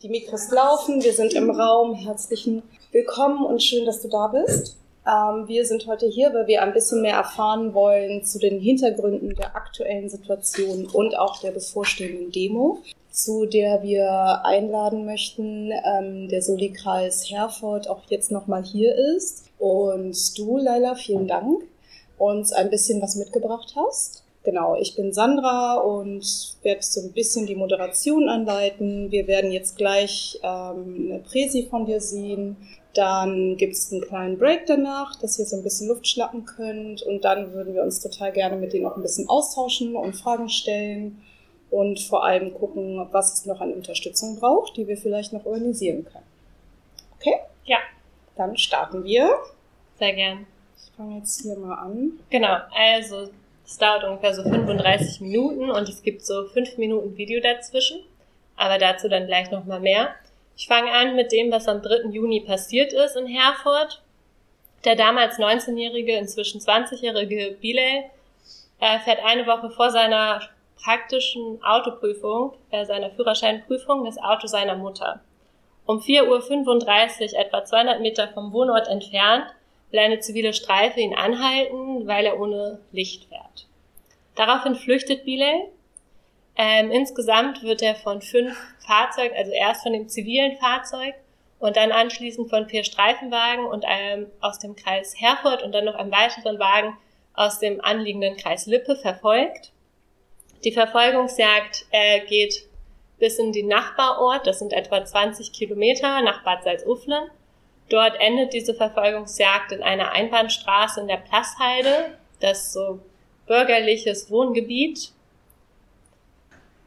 Die Mikros laufen, wir sind im Raum. Herzlichen Willkommen und schön, dass du da bist. Ähm, wir sind heute hier, weil wir ein bisschen mehr erfahren wollen zu den Hintergründen der aktuellen Situation und auch der bevorstehenden Demo, zu der wir einladen möchten, ähm, der Soli-Kreis Herford auch jetzt nochmal hier ist. Und du, Laila, vielen Dank, uns ein bisschen was mitgebracht hast. Genau, ich bin Sandra und werde so ein bisschen die Moderation anleiten. Wir werden jetzt gleich ähm, eine Präsi von dir sehen. Dann gibt es einen kleinen Break danach, dass ihr so ein bisschen Luft schnappen könnt. Und dann würden wir uns total gerne mit denen auch ein bisschen austauschen und Fragen stellen. Und vor allem gucken, was es noch an Unterstützung braucht, die wir vielleicht noch organisieren können. Okay? Ja. Dann starten wir. Sehr gern. Ich fange jetzt hier mal an. Genau, also es dauert ungefähr so 35 Minuten und es gibt so 5 Minuten Video dazwischen. Aber dazu dann gleich nochmal mehr. Ich fange an mit dem, was am 3. Juni passiert ist in Herford. Der damals 19-jährige, inzwischen 20-jährige Bilal äh, fährt eine Woche vor seiner praktischen Autoprüfung, äh, seiner Führerscheinprüfung, das Auto seiner Mutter. Um 4.35 Uhr, etwa 200 Meter vom Wohnort entfernt, will eine zivile Streife ihn anhalten, weil er ohne Licht fährt. Daraufhin flüchtet Bilal. Ähm, insgesamt wird er von fünf Fahrzeugen, also erst von dem zivilen Fahrzeug und dann anschließend von vier Streifenwagen und einem aus dem Kreis Herford und dann noch einem weiteren Wagen aus dem anliegenden Kreis Lippe verfolgt. Die Verfolgungsjagd äh, geht bis in den Nachbarort, das sind etwa 20 Kilometer nach Bad Salzuflen. Dort endet diese Verfolgungsjagd in einer Einbahnstraße in der Plassheide, das so bürgerliches Wohngebiet.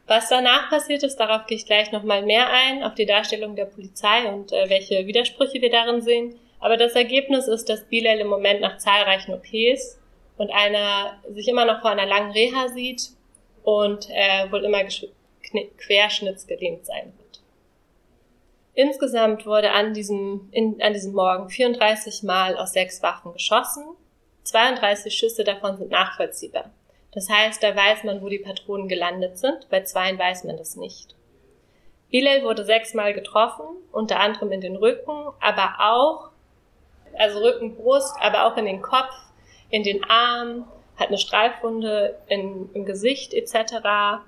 Was danach passiert ist, darauf gehe ich gleich nochmal mehr ein, auf die Darstellung der Polizei und äh, welche Widersprüche wir darin sehen. Aber das Ergebnis ist, dass Bilal im Moment nach zahlreichen OPs und einer sich immer noch vor einer langen Reha sieht und äh, wohl immer querschnittsgelähmt sein. Insgesamt wurde an diesem, in, an diesem Morgen 34 Mal aus sechs Waffen geschossen. 32 Schüsse davon sind nachvollziehbar. Das heißt, da weiß man, wo die Patronen gelandet sind, bei zweien weiß man das nicht. Bilal wurde sechsmal getroffen, unter anderem in den Rücken, aber auch, also Rücken, Brust, aber auch in den Kopf, in den Arm, hat eine Streifwunde in, im Gesicht etc.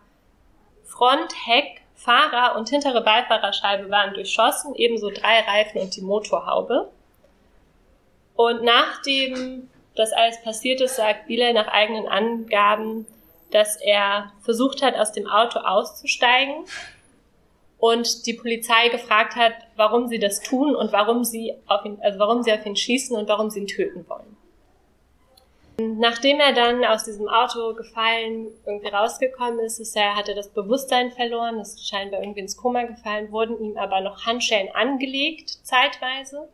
Front, Heck, Fahrer und hintere Beifahrerscheibe waren durchschossen, ebenso drei Reifen und die Motorhaube. Und nachdem das alles passiert ist, sagt Bilal nach eigenen Angaben, dass er versucht hat, aus dem Auto auszusteigen und die Polizei gefragt hat, warum sie das tun und warum sie auf ihn, also warum sie auf ihn schießen und warum sie ihn töten wollen. Nachdem er dann aus diesem Auto gefallen irgendwie rausgekommen ist, ist er, hat er das Bewusstsein verloren, ist scheinbar irgendwie ins Koma gefallen, wurden ihm aber noch Handschellen angelegt, zeitweise,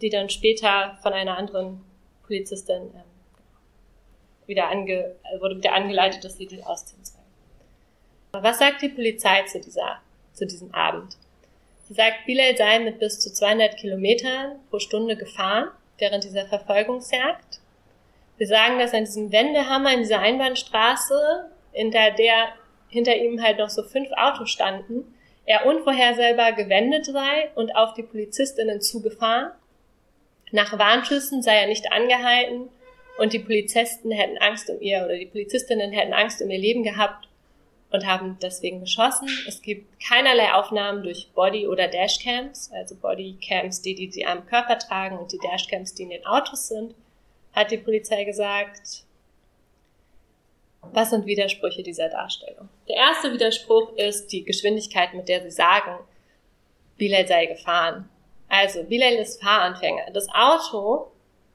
die dann später von einer anderen Polizistin ähm, wieder ange, wurde wieder angeleitet, dass sie die ausziehen sollen. Was sagt die Polizei zu dieser, zu diesem Abend? Sie sagt, Bilal sei mit bis zu 200 Kilometern pro Stunde gefahren während dieser Verfolgungsjagd wir sagen, dass an diesem Wendehammer in dieser Einbahnstraße, hinter der hinter ihm halt noch so fünf Autos standen, er unvorhersehbar gewendet sei und auf die Polizistinnen zugefahren. Nach Warnschüssen sei er nicht angehalten und die Polizisten hätten Angst um ihr oder die Polizistinnen hätten Angst um ihr Leben gehabt und haben deswegen geschossen. Es gibt keinerlei Aufnahmen durch Body- oder Dashcams, also Bodycams, die, die sie am Körper tragen und die Dashcams, die in den Autos sind hat die Polizei gesagt, was sind Widersprüche dieser Darstellung? Der erste Widerspruch ist die Geschwindigkeit, mit der sie sagen, Bilal sei gefahren. Also, Bilal ist Fahranfänger. Das Auto,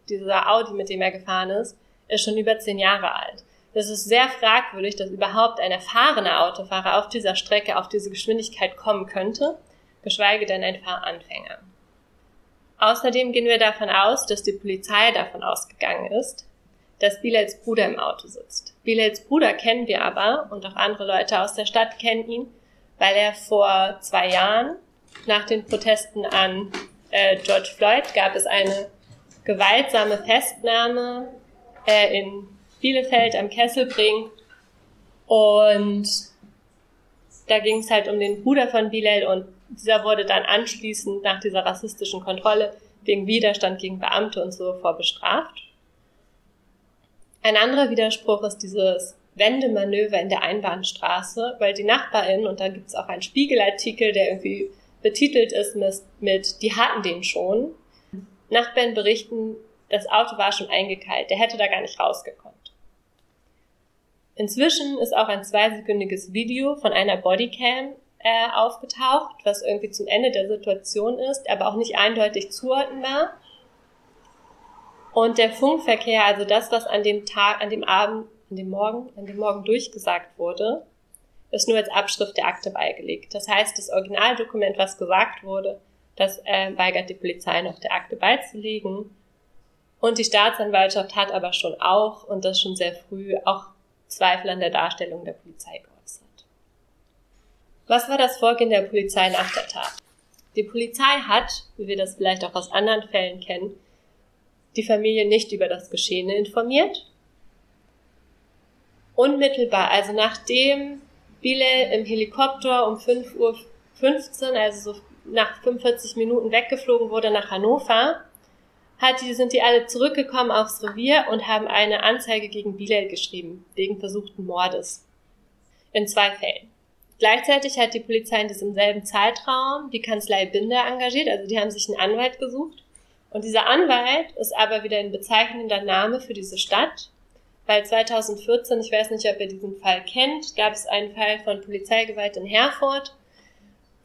dieser Audi, mit dem er gefahren ist, ist schon über zehn Jahre alt. Das ist sehr fragwürdig, dass überhaupt ein erfahrener Autofahrer auf dieser Strecke auf diese Geschwindigkeit kommen könnte, geschweige denn ein Fahranfänger. Außerdem gehen wir davon aus, dass die Polizei davon ausgegangen ist, dass Bilals Bruder im Auto sitzt. Bilals Bruder kennen wir aber und auch andere Leute aus der Stadt kennen ihn, weil er vor zwei Jahren nach den Protesten an äh, George Floyd gab es eine gewaltsame Festnahme äh, in Bielefeld am Kesselbring und da ging es halt um den Bruder von Bilal und Dieser wurde dann anschließend nach dieser rassistischen Kontrolle wegen Widerstand gegen Beamte und so vorbestraft. Ein anderer Widerspruch ist dieses Wendemanöver in der Einbahnstraße, weil die Nachbarin, und da gibt es auch einen Spiegelartikel, der irgendwie betitelt ist mit, mit Die hatten den schon. Nachbarn berichten, das Auto war schon eingekeilt, der hätte da gar nicht rausgekonnt. Inzwischen ist auch ein zweisekündiges Video von einer Bodycam äh, aufgetaucht, was irgendwie zum Ende der Situation ist, aber auch nicht eindeutig zuordnenbar. Und der Funkverkehr, also das, was an dem Tag, an dem Abend, an dem Morgen, an dem Morgen durchgesagt wurde, ist nur als Abschrift der Akte beigelegt. Das heißt, das Originaldokument, was gesagt wurde, das äh, weigert die Polizei noch der Akte beizulegen. Und die Staatsanwaltschaft hat aber schon auch, und das schon sehr früh, auch Zweifel an der Darstellung der Polizei. Was war das Vorgehen der Polizei nach der Tat? Die Polizei hat, wie wir das vielleicht auch aus anderen Fällen kennen, die Familie nicht über das Geschehene informiert. Unmittelbar, also nachdem Bilal im Helikopter um 5.15 Uhr, also so nach 45 Minuten weggeflogen wurde nach Hannover, hat die, sind die alle zurückgekommen aufs Revier und haben eine Anzeige gegen Bilal geschrieben, wegen versuchten Mordes. In zwei Fällen. Gleichzeitig hat die Polizei in diesem selben Zeitraum die Kanzlei Binder engagiert, also die haben sich einen Anwalt gesucht. Und dieser Anwalt ist aber wieder ein bezeichnender Name für diese Stadt, weil 2014, ich weiß nicht, ob ihr diesen Fall kennt, gab es einen Fall von Polizeigewalt in Herford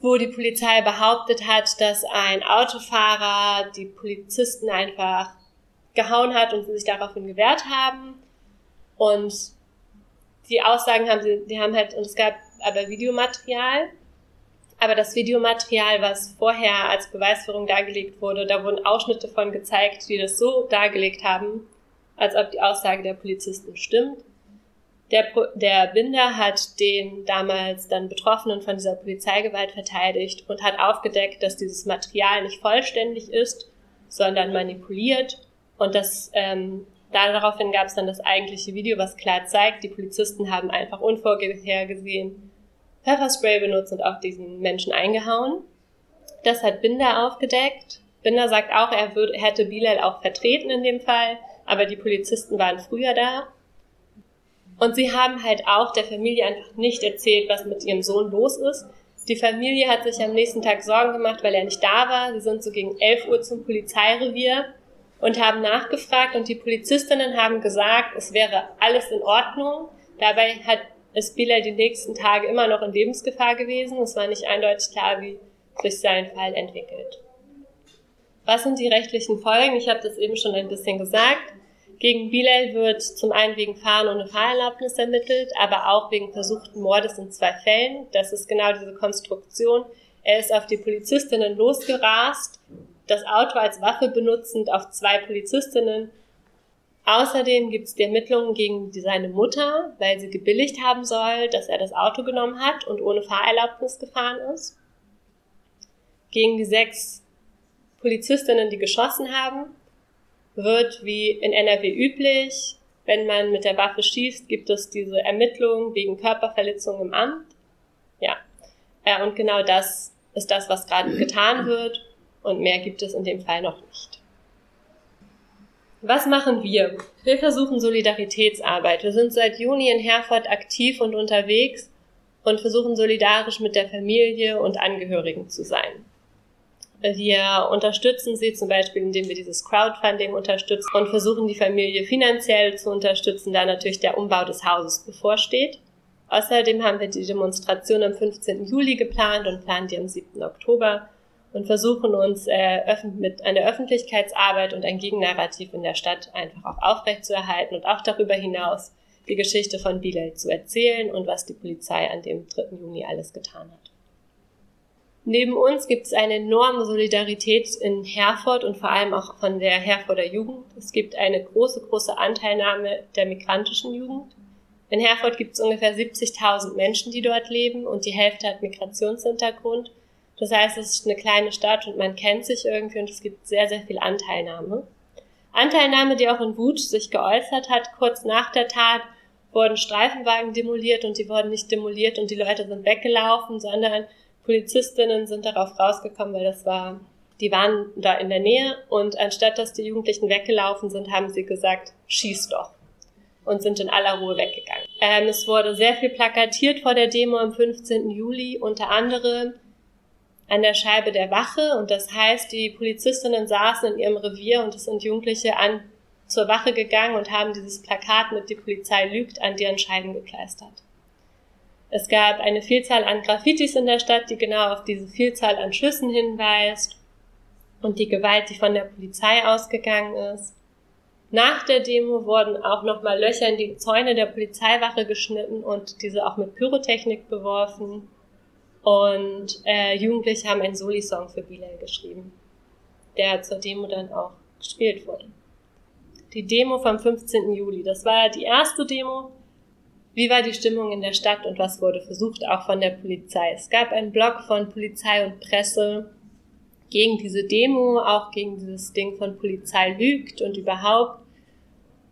wo die Polizei behauptet hat, dass ein Autofahrer die Polizisten einfach gehauen hat und sie sich daraufhin gewehrt haben. Und die Aussagen haben sie, die haben halt, und es gab aber Videomaterial. Aber das Videomaterial, was vorher als Beweisführung dargelegt wurde, da wurden Ausschnitte von gezeigt, die das so dargelegt haben, als ob die Aussage der Polizisten stimmt. Der, der Binder hat den damals dann Betroffenen von dieser Polizeigewalt verteidigt und hat aufgedeckt, dass dieses Material nicht vollständig ist, sondern manipuliert und dass ähm, daraufhin gab es dann das eigentliche Video, was klar zeigt, die Polizisten haben einfach unvorhergesehen Pfefferspray benutzt und auch diesen Menschen eingehauen. Das hat Binder aufgedeckt. Binder sagt auch, er würde, hätte Bilal auch vertreten in dem Fall, aber die Polizisten waren früher da und sie haben halt auch der Familie einfach nicht erzählt, was mit ihrem Sohn los ist. Die Familie hat sich am nächsten Tag Sorgen gemacht, weil er nicht da war. Sie sind so gegen 11 Uhr zum Polizeirevier und haben nachgefragt und die Polizistinnen haben gesagt, es wäre alles in Ordnung. Dabei hat ist Bilal die nächsten Tage immer noch in Lebensgefahr gewesen. Es war nicht eindeutig klar, wie sich sein Fall entwickelt. Was sind die rechtlichen Folgen? Ich habe das eben schon ein bisschen gesagt. Gegen Bilal wird zum einen wegen Fahren ohne Fahrerlaubnis ermittelt, aber auch wegen versuchten Mordes in zwei Fällen. Das ist genau diese Konstruktion. Er ist auf die Polizistinnen losgerast, das Auto als Waffe benutzend auf zwei Polizistinnen. Außerdem gibt es die Ermittlungen gegen seine Mutter, weil sie gebilligt haben soll, dass er das Auto genommen hat und ohne Fahrerlaubnis gefahren ist. Gegen die sechs Polizistinnen, die geschossen haben wird wie in NRW üblich. Wenn man mit der Waffe schießt, gibt es diese Ermittlung wegen Körperverletzung im Amt. Ja. Äh, und genau das ist das, was gerade getan wird. Und mehr gibt es in dem Fall noch nicht. Was machen wir? Wir versuchen Solidaritätsarbeit. Wir sind seit Juni in Herford aktiv und unterwegs und versuchen solidarisch mit der Familie und Angehörigen zu sein. Wir unterstützen sie zum Beispiel, indem wir dieses Crowdfunding unterstützen und versuchen die Familie finanziell zu unterstützen, da natürlich der Umbau des Hauses bevorsteht. Außerdem haben wir die Demonstration am 15. Juli geplant und planen die am 7. Oktober und versuchen uns äh, mit einer Öffentlichkeitsarbeit und ein Gegennarrativ in der Stadt einfach auch aufrechtzuerhalten und auch darüber hinaus die Geschichte von Bilal zu erzählen und was die Polizei an dem 3. Juni alles getan hat. Neben uns gibt es eine enorme Solidarität in Herford und vor allem auch von der Herforder Jugend. Es gibt eine große, große Anteilnahme der migrantischen Jugend. In Herford gibt es ungefähr 70.000 Menschen, die dort leben und die Hälfte hat Migrationshintergrund. Das heißt, es ist eine kleine Stadt und man kennt sich irgendwie und es gibt sehr, sehr viel Anteilnahme. Anteilnahme, die auch in Wut sich geäußert hat, kurz nach der Tat wurden Streifenwagen demoliert und die wurden nicht demoliert und die Leute sind weggelaufen, sondern Polizistinnen sind darauf rausgekommen, weil das war, die waren da in der Nähe und anstatt dass die Jugendlichen weggelaufen sind, haben sie gesagt, schieß doch und sind in aller Ruhe weggegangen. Ähm, es wurde sehr viel plakatiert vor der Demo am 15. Juli, unter anderem an der Scheibe der Wache und das heißt, die Polizistinnen saßen in ihrem Revier und es sind Jugendliche an zur Wache gegangen und haben dieses Plakat mit die Polizei lügt an deren Scheiben gekleistert. Es gab eine Vielzahl an Graffitis in der Stadt, die genau auf diese Vielzahl an Schüssen hinweist und die Gewalt, die von der Polizei ausgegangen ist. Nach der Demo wurden auch nochmal Löcher in die Zäune der Polizeiwache geschnitten und diese auch mit Pyrotechnik beworfen. Und äh, Jugendliche haben einen Soli-Song für Bilal geschrieben, der zur Demo dann auch gespielt wurde. Die Demo vom 15. Juli, das war die erste Demo, wie war die Stimmung in der Stadt und was wurde versucht, auch von der Polizei? Es gab einen Blog von Polizei und Presse gegen diese Demo, auch gegen dieses Ding von Polizei lügt und überhaupt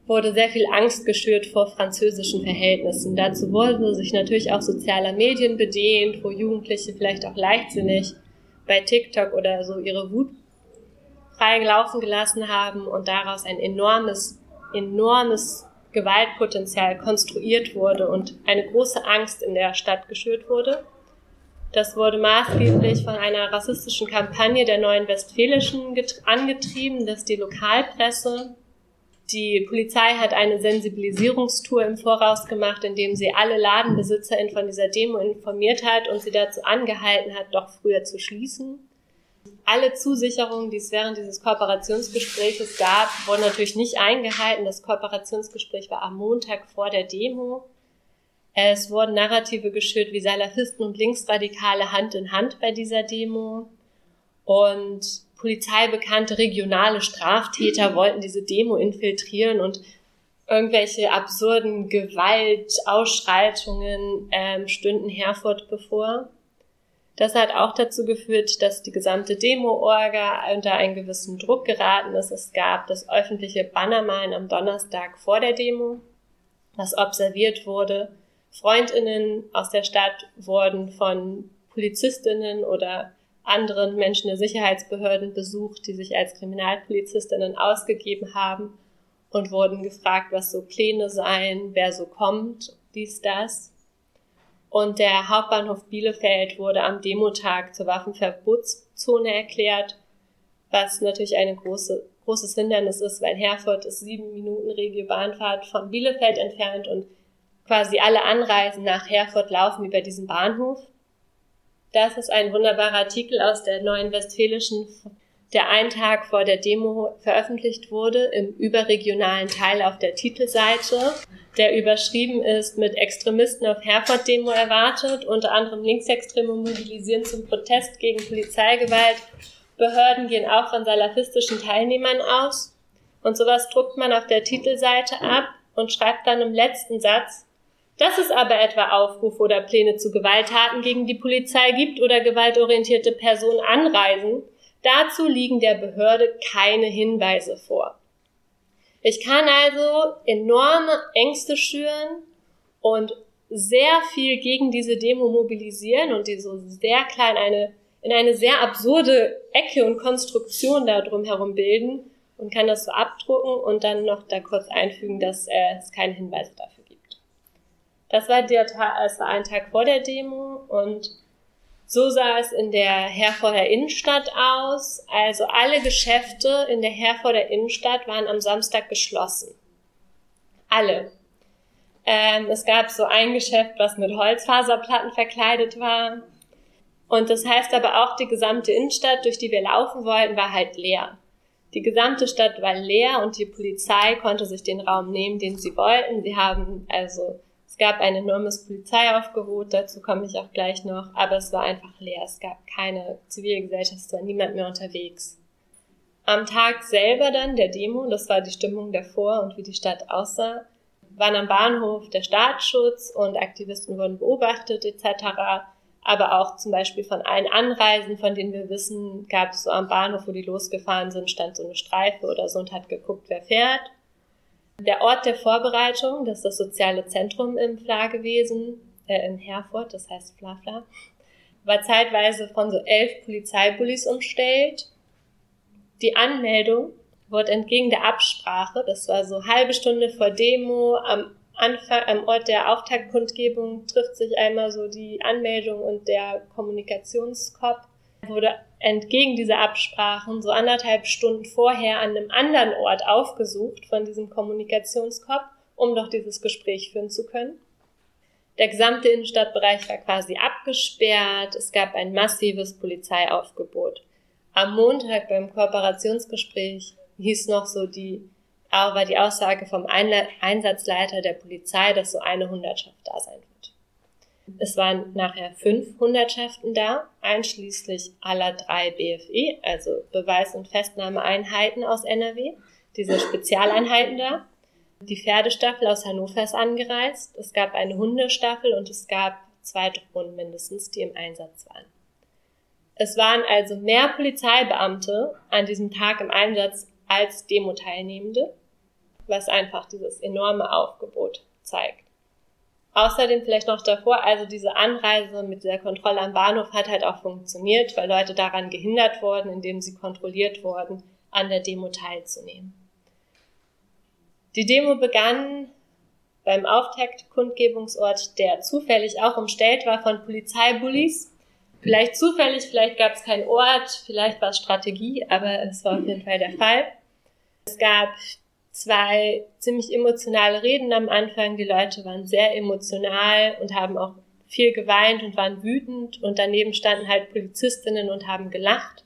wurde sehr viel Angst geschürt vor französischen Verhältnissen. Dazu wurde sich natürlich auch sozialer Medien bedient, wo Jugendliche vielleicht auch leichtsinnig bei TikTok oder so ihre Wut frei laufen gelassen haben und daraus ein enormes, enormes Gewaltpotenzial konstruiert wurde und eine große Angst in der Stadt geschürt wurde. Das wurde maßgeblich von einer rassistischen Kampagne der Neuen Westfälischen angetrieben, dass die Lokalpresse, die Polizei hat eine Sensibilisierungstour im Voraus gemacht, indem sie alle LadenbesitzerInnen von dieser Demo informiert hat und sie dazu angehalten hat, doch früher zu schließen alle Zusicherungen, die es während dieses Kooperationsgespräches gab, wurden natürlich nicht eingehalten. Das Kooperationsgespräch war am Montag vor der Demo. Es wurden Narrative geschürt, wie Salafisten und Linksradikale Hand in Hand bei dieser Demo. Und polizeibekannte regionale Straftäter wollten diese Demo infiltrieren und irgendwelche absurden Gewaltausschreitungen ähm, stünden Herford bevor. Das hat auch dazu geführt, dass die gesamte Demo-Orga unter einen gewissen Druck geraten ist. Es gab das öffentliche Bannermalen am Donnerstag vor der Demo, das observiert wurde. Freundinnen aus der Stadt wurden von Polizistinnen oder anderen Menschen der Sicherheitsbehörden besucht, die sich als Kriminalpolizistinnen ausgegeben haben und wurden gefragt, was so Pläne seien, wer so kommt, dies, das. Und der Hauptbahnhof Bielefeld wurde am Demotag zur Waffenverbotszone erklärt, was natürlich ein große, großes Hindernis ist, weil Herford ist sieben Minuten Regio-Bahnfahrt von Bielefeld entfernt und quasi alle Anreisen nach Herford laufen über diesen Bahnhof. Das ist ein wunderbarer Artikel aus der Neuen Westfälischen der einen Tag vor der Demo veröffentlicht wurde, im überregionalen Teil auf der Titelseite, der überschrieben ist mit Extremisten auf Herford-Demo erwartet, unter anderem Linksextreme mobilisieren zum Protest gegen Polizeigewalt. Behörden gehen auch von salafistischen Teilnehmern aus. Und sowas druckt man auf der Titelseite ab und schreibt dann im letzten Satz, dass es aber etwa Aufrufe oder Pläne zu Gewalttaten gegen die Polizei gibt oder gewaltorientierte Personen anreisen, Dazu liegen der Behörde keine Hinweise vor. Ich kann also enorme Ängste schüren und sehr viel gegen diese Demo mobilisieren und die so sehr klein eine, in eine sehr absurde Ecke und Konstruktion da drum herum bilden und kann das so abdrucken und dann noch da kurz einfügen, dass äh, es keine Hinweise dafür gibt. Das war der Tag, es war ein Tag vor der Demo und so sah es in der Herforder Innenstadt aus. Also alle Geschäfte in der Herforder Innenstadt waren am Samstag geschlossen. Alle. Ähm, es gab so ein Geschäft, was mit Holzfaserplatten verkleidet war. Und das heißt aber auch, die gesamte Innenstadt, durch die wir laufen wollten, war halt leer. Die gesamte Stadt war leer und die Polizei konnte sich den Raum nehmen, den sie wollten. Sie haben also es gab ein enormes Polizeiaufgebot, dazu komme ich auch gleich noch, aber es war einfach leer. Es gab keine Zivilgesellschaft, es war niemand mehr unterwegs. Am Tag selber dann der Demo, das war die Stimmung davor und wie die Stadt aussah, waren am Bahnhof der Staatsschutz und Aktivisten wurden beobachtet etc. Aber auch zum Beispiel von allen Anreisen, von denen wir wissen, gab es so am Bahnhof, wo die losgefahren sind, stand so eine Streife oder so und hat geguckt, wer fährt. Der Ort der Vorbereitung, das ist das soziale Zentrum im Fla gewesen, äh, in Herford, das heißt Flafla. war zeitweise von so elf Polizeibullis umstellt. Die Anmeldung wurde entgegen der Absprache, das war so halbe Stunde vor Demo, am Anfang, am Ort der Auftaktkundgebung trifft sich einmal so die Anmeldung und der Kommunikationskopf, wurde entgegen dieser Absprachen so anderthalb Stunden vorher an einem anderen Ort aufgesucht von diesem Kommunikationskopf, um doch dieses Gespräch führen zu können. Der gesamte Innenstadtbereich war quasi abgesperrt. Es gab ein massives Polizeiaufgebot. Am Montag beim Kooperationsgespräch hieß noch so die, war die Aussage vom Einsatzleiter der Polizei, dass so eine Hundertschaft da sein wird. Es waren nachher fünf Hundertschaften da, einschließlich aller drei BFE, also Beweis- und Festnahmeeinheiten aus NRW, diese Spezialeinheiten da. Die Pferdestaffel aus Hannover ist angereist. Es gab eine Hundestaffel und es gab zwei Drohnen mindestens, die im Einsatz waren. Es waren also mehr Polizeibeamte an diesem Tag im Einsatz als Demo-Teilnehmende, was einfach dieses enorme Aufgebot zeigt. Außerdem vielleicht noch davor, also diese Anreise mit der Kontrolle am Bahnhof hat halt auch funktioniert, weil Leute daran gehindert wurden, indem sie kontrolliert wurden, an der Demo teilzunehmen. Die Demo begann beim Auftaktkundgebungsort, der zufällig auch umstellt war von Polizeibullis. Vielleicht zufällig, vielleicht gab es keinen Ort, vielleicht war es Strategie, aber es war auf jeden Fall der Fall. Es gab zwei ziemlich emotionale Reden am Anfang. Die Leute waren sehr emotional und haben auch viel geweint und waren wütend und daneben standen halt Polizistinnen und haben gelacht,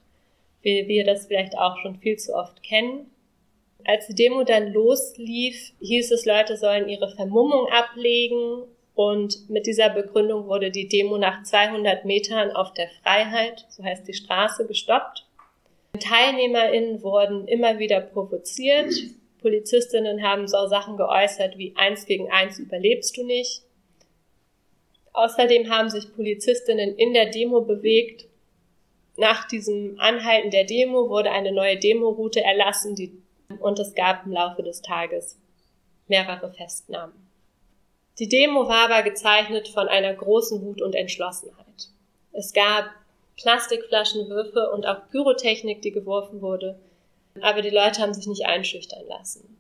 wie wir das vielleicht auch schon viel zu oft kennen. Als die Demo dann loslief, hieß es, Leute sollen ihre Vermummung ablegen und mit dieser Begründung wurde die Demo nach 200 Metern auf der Freiheit, so heißt die Straße, gestoppt. TeilnehmerInnen wurden immer wieder provoziert. Polizistinnen haben so Sachen geäußert wie eins gegen eins überlebst du nicht. Außerdem haben sich Polizistinnen in der Demo bewegt. Nach diesem Anhalten der Demo wurde eine neue Demoroute erlassen, die und es gab im Laufe des Tages mehrere Festnahmen. Die Demo war aber gezeichnet von einer großen Wut und Entschlossenheit. Es gab Plastikflaschenwürfe und auch Pyrotechnik, die geworfen wurde, aber die Leute haben sich nicht einschüchtern lassen.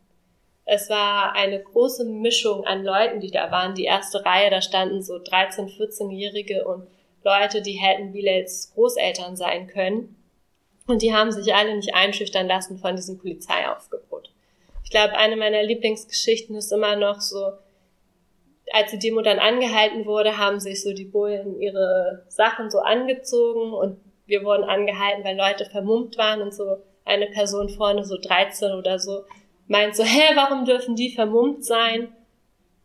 Es war eine große Mischung an Leuten, die da waren. Die erste Reihe, da standen so 13-, 14-Jährige und Leute, die hätten Bilals Großeltern sein können. Und die haben sich alle nicht einschüchtern lassen von diesem Polizeiaufgebot. Ich glaube, eine meiner Lieblingsgeschichten ist immer noch so, als die Demo dann angehalten wurde, haben sich so die Bullen ihre Sachen so angezogen und wir wurden angehalten, weil Leute vermummt waren und so eine Person vorne, so 13 oder so, meint so, hä, warum dürfen die vermummt sein?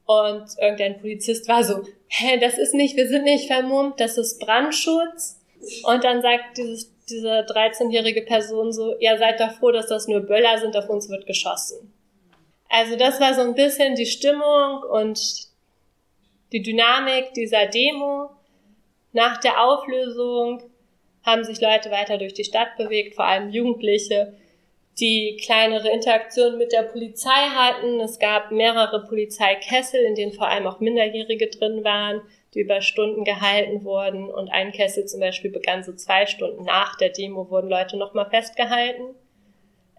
Und irgendein Polizist war so, hä, das ist nicht, wir sind nicht vermummt, das ist Brandschutz. Und dann sagt dieses diese 13-jährige Person so, ja, seid doch froh, dass das nur Böller sind, auf uns wird geschossen. Also das war so ein bisschen die Stimmung und die Dynamik dieser Demo. Nach der Auflösung haben sich Leute weiter durch die Stadt bewegt, vor allem Jugendliche, die kleinere Interaktionen mit der Polizei hatten. Es gab mehrere Polizeikessel, in denen vor allem auch Minderjährige drin waren die über Stunden gehalten wurden. Und ein Kessel zum Beispiel begann so zwei Stunden nach der Demo, wurden Leute nochmal festgehalten.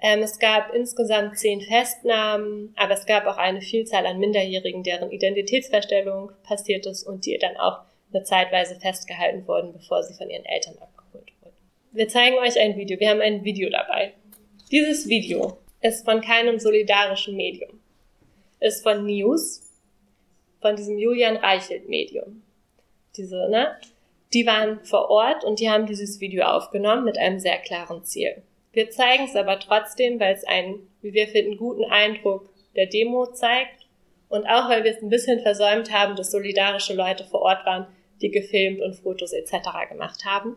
Ähm, es gab insgesamt zehn Festnahmen, aber es gab auch eine Vielzahl an Minderjährigen, deren Identitätsverstellung passiert ist und die dann auch eine Zeitweise festgehalten wurden, bevor sie von ihren Eltern wurden. Wir zeigen euch ein Video. Wir haben ein Video dabei. Dieses Video ist von keinem solidarischen Medium. Ist von News, von diesem Julian Reichelt Medium diese, ne? Die waren vor Ort und die haben dieses Video aufgenommen mit einem sehr klaren Ziel. Wir zeigen es aber trotzdem, weil es einen, wie wir finden, guten Eindruck der Demo zeigt und auch weil wir es ein bisschen versäumt haben, dass solidarische Leute vor Ort waren, die gefilmt und Fotos etc. gemacht haben.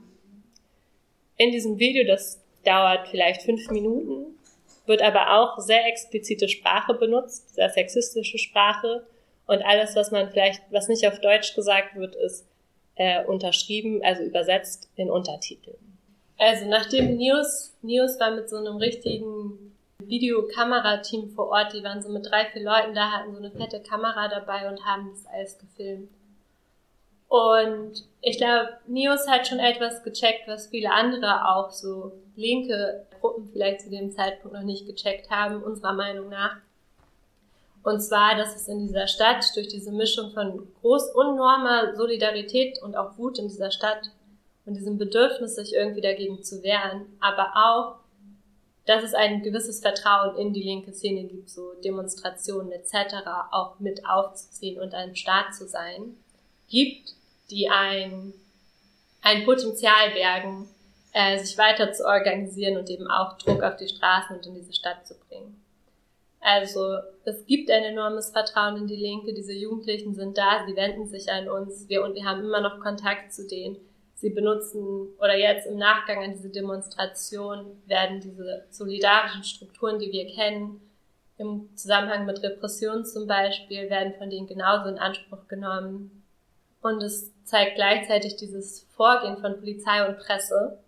In diesem Video, das dauert vielleicht fünf Minuten, wird aber auch sehr explizite Sprache benutzt, sehr sexistische Sprache und alles, was man vielleicht, was nicht auf Deutsch gesagt wird, ist äh, unterschrieben, also übersetzt in Untertiteln. Also nachdem News, News war mit so einem richtigen Videokamerateam vor Ort, die waren so mit drei, vier Leuten da, hatten so eine fette Kamera dabei und haben das alles gefilmt. Und ich glaube, Nios hat schon etwas gecheckt, was viele andere auch so linke Gruppen vielleicht zu dem Zeitpunkt noch nicht gecheckt haben, unserer Meinung nach. Und zwar, dass es in dieser Stadt durch diese Mischung von groß unnormer Solidarität und auch Wut in dieser Stadt und diesem Bedürfnis, sich irgendwie dagegen zu wehren, aber auch, dass es ein gewisses Vertrauen in die linke Szene gibt, so Demonstrationen etc. auch mit aufzuziehen und ein Staat zu sein, gibt, die ein, ein Potenzial bergen, äh, sich weiter zu organisieren und eben auch Druck auf die Straßen und in diese Stadt zu bringen. Also es gibt ein enormes Vertrauen in die Linke. Diese Jugendlichen sind da, sie wenden sich an uns. Wir und wir haben immer noch Kontakt zu denen. Sie benutzen oder jetzt im Nachgang an diese Demonstration werden diese solidarischen Strukturen, die wir kennen, im Zusammenhang mit Repressionen zum Beispiel, werden von denen genauso in Anspruch genommen. Und es zeigt gleichzeitig dieses Vorgehen von Polizei und Presse,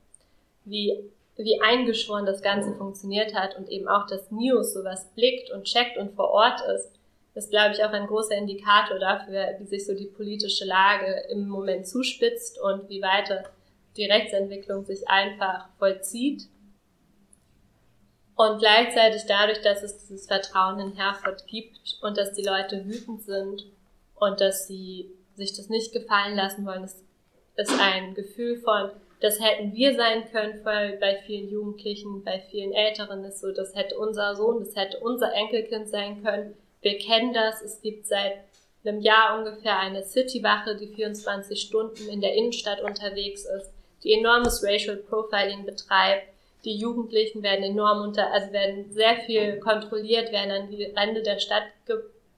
wie wie eingeschworen das Ganze funktioniert hat und eben auch, dass News sowas blickt und checkt und vor Ort ist, ist, glaube ich, auch ein großer Indikator dafür, wie sich so die politische Lage im Moment zuspitzt und wie weiter die Rechtsentwicklung sich einfach vollzieht. Und gleichzeitig dadurch, dass es dieses Vertrauen in Herford gibt und dass die Leute wütend sind und dass sie sich das nicht gefallen lassen wollen, ist, ist ein Gefühl von, das hätten wir sein können, weil bei vielen Jugendlichen, bei vielen Älteren ist so, das hätte unser Sohn, das hätte unser Enkelkind sein können. Wir kennen das. Es gibt seit einem Jahr ungefähr eine Citywache, die 24 Stunden in der Innenstadt unterwegs ist, die enormes Racial Profiling betreibt. Die Jugendlichen werden enorm unter, also werden sehr viel kontrolliert, werden an die Rande der Stadt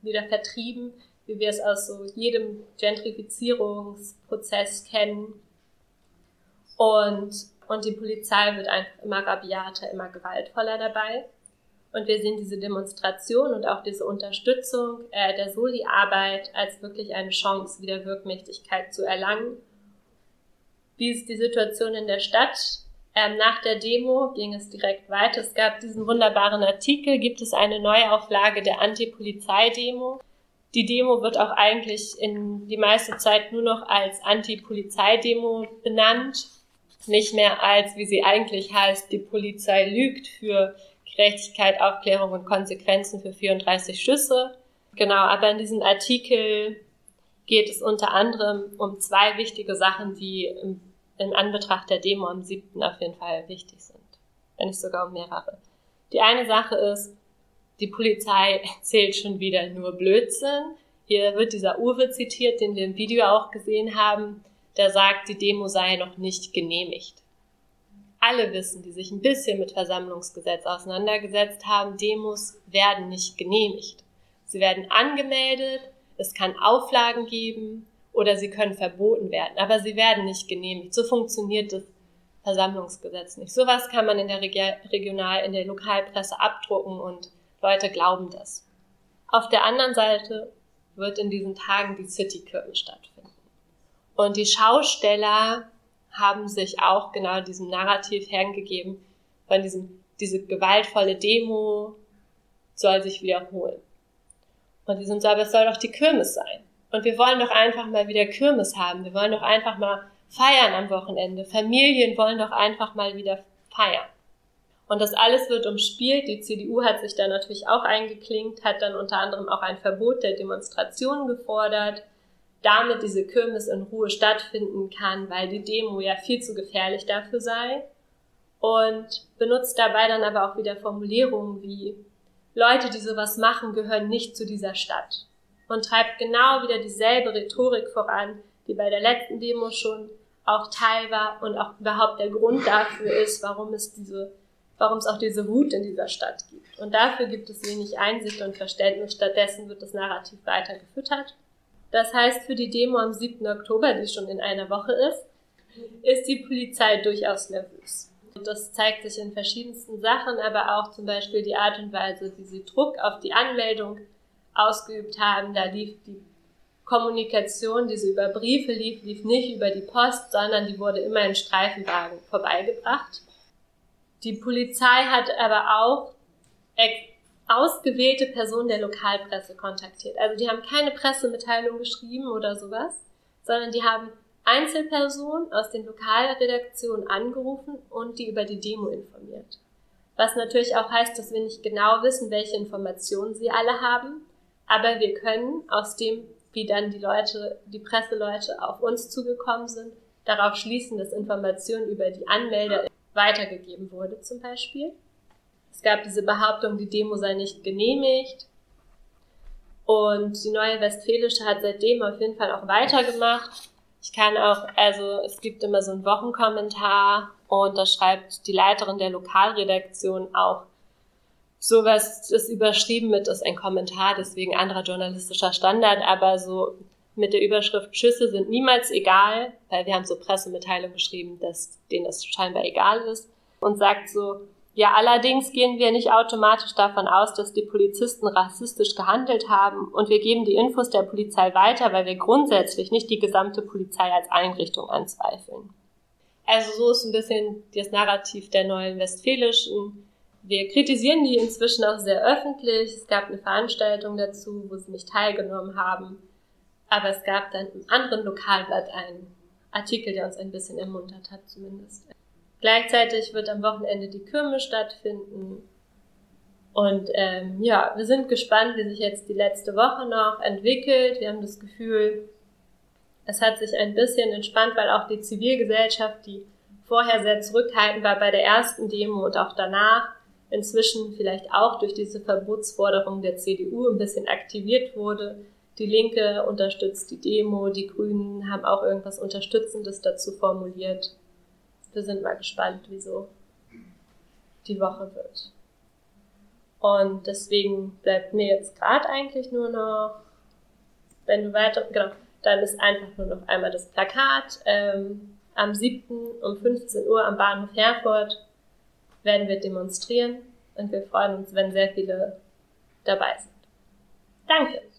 wieder vertrieben, wie wir es aus so jedem Gentrifizierungsprozess kennen. Und, und die Polizei wird einfach immer rabiater, immer gewaltvoller dabei. Und wir sehen diese Demonstration und auch diese Unterstützung äh, der Soli-Arbeit als wirklich eine Chance, wieder Wirkmächtigkeit zu erlangen. Wie ist die Situation in der Stadt? Ähm, nach der Demo ging es direkt weiter. Es gab diesen wunderbaren Artikel, gibt es eine Neuauflage der Anti-Polizei-Demo. Die Demo wird auch eigentlich in die meiste Zeit nur noch als Anti-Polizei-Demo benannt nicht mehr als, wie sie eigentlich heißt, die Polizei lügt für Gerechtigkeit, Aufklärung und Konsequenzen für 34 Schüsse. Genau, aber in diesem Artikel geht es unter anderem um zwei wichtige Sachen, die in Anbetracht der Demo am 7. auf jeden Fall wichtig sind. Wenn nicht sogar um mehrere. Die eine Sache ist, die Polizei erzählt schon wieder nur Blödsinn. Hier wird dieser Uwe zitiert, den wir im Video auch gesehen haben der sagt, die Demo sei noch nicht genehmigt. Alle wissen, die sich ein bisschen mit Versammlungsgesetz auseinandergesetzt haben, Demos werden nicht genehmigt. Sie werden angemeldet, es kann Auflagen geben oder sie können verboten werden, aber sie werden nicht genehmigt. So funktioniert das Versammlungsgesetz nicht. Sowas kann man in der Regional-, in der Lokalpresse abdrucken und Leute glauben das. Auf der anderen Seite wird in diesen Tagen die City-Kirche stattfinden. Und die Schausteller haben sich auch genau diesem Narrativ hergegeben, von diesem, diese gewaltvolle Demo soll sich wiederholen. Und die sind so, aber es soll doch die Kirmes sein. Und wir wollen doch einfach mal wieder Kirmes haben. Wir wollen doch einfach mal feiern am Wochenende. Familien wollen doch einfach mal wieder feiern. Und das alles wird umspielt. Die CDU hat sich da natürlich auch eingeklinkt, hat dann unter anderem auch ein Verbot der Demonstrationen gefordert damit diese Kirmes in Ruhe stattfinden kann, weil die Demo ja viel zu gefährlich dafür sei. Und benutzt dabei dann aber auch wieder Formulierungen wie Leute, die sowas machen, gehören nicht zu dieser Stadt. Und treibt genau wieder dieselbe Rhetorik voran, die bei der letzten Demo schon auch Teil war und auch überhaupt der Grund dafür ist, warum es diese, warum es auch diese Wut in dieser Stadt gibt. Und dafür gibt es wenig Einsicht und Verständnis. Stattdessen wird das Narrativ weiter gefüttert. Das heißt, für die Demo am 7. Oktober, die schon in einer Woche ist, ist die Polizei durchaus nervös. Und das zeigt sich in verschiedensten Sachen, aber auch zum Beispiel die Art und Weise, wie sie Druck auf die Anmeldung ausgeübt haben. Da lief die Kommunikation, die so über Briefe lief, lief nicht über die Post, sondern die wurde immer in Streifenwagen vorbeigebracht. Die Polizei hat aber auch ausgewählte Personen der Lokalpresse kontaktiert. Also die haben keine Pressemitteilung geschrieben oder sowas, sondern die haben Einzelpersonen aus den Lokalredaktionen angerufen und die über die Demo informiert. Was natürlich auch heißt, dass wir nicht genau wissen, welche Informationen sie alle haben, aber wir können aus dem, wie dann die Leute, die Presseleute auf uns zugekommen sind, darauf schließen, dass Informationen über die Anmelder weitergegeben wurde zum Beispiel. Es gab diese Behauptung, die Demo sei nicht genehmigt. Und die neue Westfälische hat seitdem auf jeden Fall auch weitergemacht. Ich kann auch, also es gibt immer so einen Wochenkommentar und da schreibt die Leiterin der Lokalredaktion auch sowas, das überschrieben mit, ist ein Kommentar, deswegen anderer journalistischer Standard, aber so mit der Überschrift Schüsse sind niemals egal, weil wir haben so Pressemitteilungen geschrieben, dass denen das scheinbar egal ist und sagt so, ja, allerdings gehen wir nicht automatisch davon aus, dass die Polizisten rassistisch gehandelt haben und wir geben die Infos der Polizei weiter, weil wir grundsätzlich nicht die gesamte Polizei als Einrichtung anzweifeln. Also so ist ein bisschen das Narrativ der neuen Westfälischen. Wir kritisieren die inzwischen auch sehr öffentlich. Es gab eine Veranstaltung dazu, wo sie nicht teilgenommen haben. Aber es gab dann im anderen Lokalblatt einen Artikel, der uns ein bisschen ermuntert hat zumindest. Gleichzeitig wird am Wochenende die Kirmes stattfinden. Und ähm, ja, wir sind gespannt, wie sich jetzt die letzte Woche noch entwickelt. Wir haben das Gefühl, es hat sich ein bisschen entspannt, weil auch die Zivilgesellschaft, die vorher sehr zurückhaltend war bei der ersten Demo und auch danach, inzwischen vielleicht auch durch diese Verbotsforderung der CDU ein bisschen aktiviert wurde. Die Linke unterstützt die Demo, die Grünen haben auch irgendwas Unterstützendes dazu formuliert wir sind mal gespannt, wieso die Woche wird. Und deswegen bleibt mir jetzt gerade eigentlich nur noch, wenn du weiter, genau, dann ist einfach nur noch einmal das Plakat. Ähm, am 7. um 15 Uhr am Bahnhof Herford werden wir demonstrieren und wir freuen uns, wenn sehr viele dabei sind. Danke!